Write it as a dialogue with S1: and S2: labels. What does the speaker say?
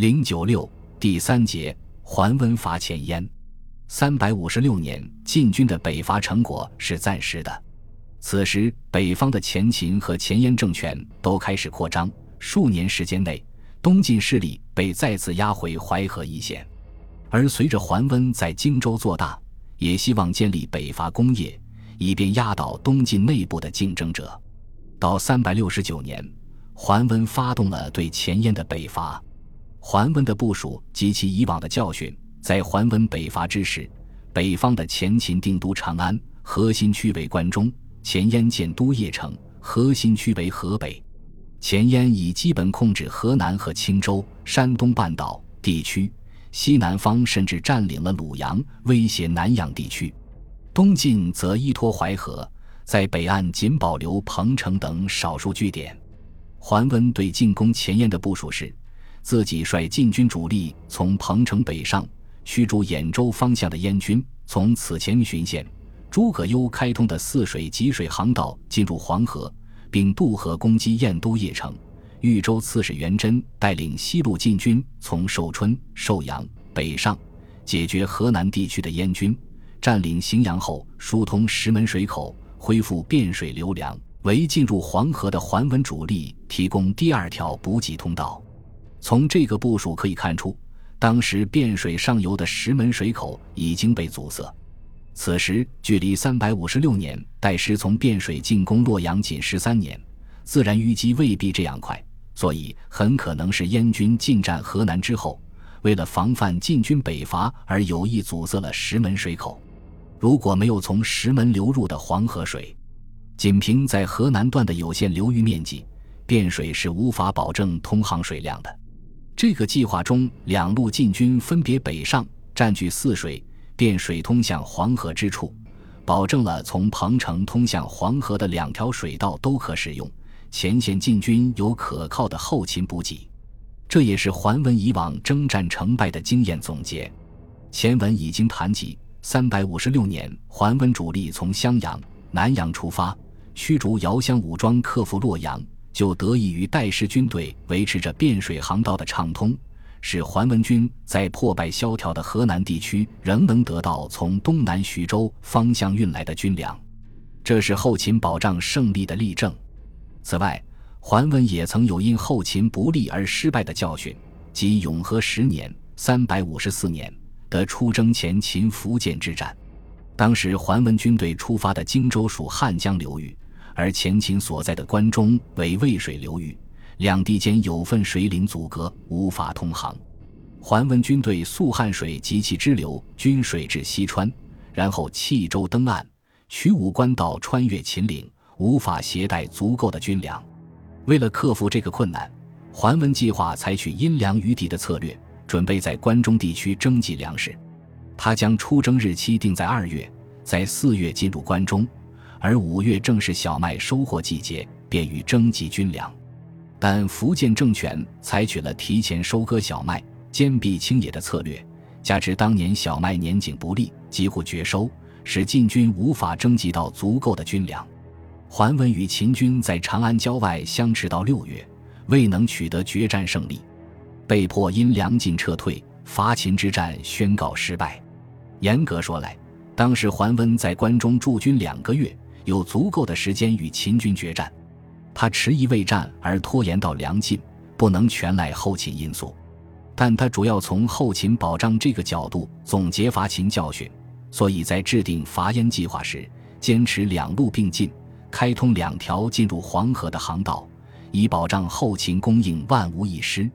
S1: 零九六第三节桓温伐前燕。三百五十六年，晋军的北伐成果是暂时的。此时，北方的前秦和前燕政权都开始扩张，数年时间内，东晋势力被再次压回淮河一线。而随着桓温在荆州做大，也希望建立北伐工业，以便压倒东晋内部的竞争者。到三百六十九年，桓温发动了对前燕的北伐。桓温的部署及其以往的教训，在桓温北伐之时，北方的前秦定都长安，核心区为关中；前燕建都邺城，核心区为河北。前燕已基本控制河南和青州、山东半岛地区，西南方甚至占领了鲁阳，威胁南阳地区。东晋则依托淮河。在北岸仅保留彭城等少数据点。桓温对进攻前燕的部署是：自己率晋军主力从彭城北上，驱逐兖州方向的燕军，从此前巡线诸葛攸开通的泗水济水航道进入黄河，并渡河攻击燕都邺城。豫州刺史元贞带领西路晋军从寿春、寿阳北上，解决河南地区的燕军，占领荥阳后疏通石门水口。恢复汴水流粮，为进入黄河的桓温主力提供第二条补给通道。从这个部署可以看出，当时汴水上游的石门水口已经被阻塞。此时距离三百五十六年代师从汴水进攻洛阳仅十三年，自然淤积未必这样快，所以很可能是燕军进占河南之后，为了防范晋军北伐而有意阻塞了石门水口。如果没有从石门流入的黄河水，仅凭在河南段的有限流域面积，汴水是无法保证通航水量的。这个计划中，两路晋军分别北上，占据泗水、汴水通向黄河之处，保证了从彭城通向黄河的两条水道都可使用，前线晋军有可靠的后勤补给。这也是桓温以往征战成败的经验总结。前文已经谈及。三百五十六年，桓温主力从襄阳、南阳出发，驱逐遥襄武装，克服洛阳，就得益于带师军队维持着汴水航道的畅通，使桓温军在破败萧条的河南地区仍能得到从东南徐州方向运来的军粮，这是后勤保障胜利的例证。此外，桓温也曾有因后勤不利而失败的教训，即永和十年（三百五十四年）。的出征前秦福建之战，当时桓温军队出发的荆州属汉江流域，而前秦所在的关中为渭水流域，两地间有份水岭阻隔，无法通航。桓温军队溯汉水及其支流均水至西川，然后弃舟登岸，取武关道穿越秦岭，无法携带足够的军粮。为了克服这个困难，桓温计划采取阴粮于敌的策略。准备在关中地区征集粮食，他将出征日期定在二月，在四月进入关中，而五月正是小麦收获季节，便于征集军粮。但福建政权采取了提前收割小麦、坚壁清野的策略，加之当年小麦年景不利，几乎绝收，使晋军无法征集到足够的军粮。桓温与秦军在长安郊外相持到六月，未能取得决战胜利。被迫因粮尽撤退，伐秦之战宣告失败。严格说来，当时桓温在关中驻军两个月，有足够的时间与秦军决战。他迟疑未战而拖延到粮尽，不能全赖后勤因素。但他主要从后勤保障这个角度总结伐秦教训，所以在制定伐燕计划时，坚持两路并进，开通两条进入黄河的航道，以保障后勤供应万无一失。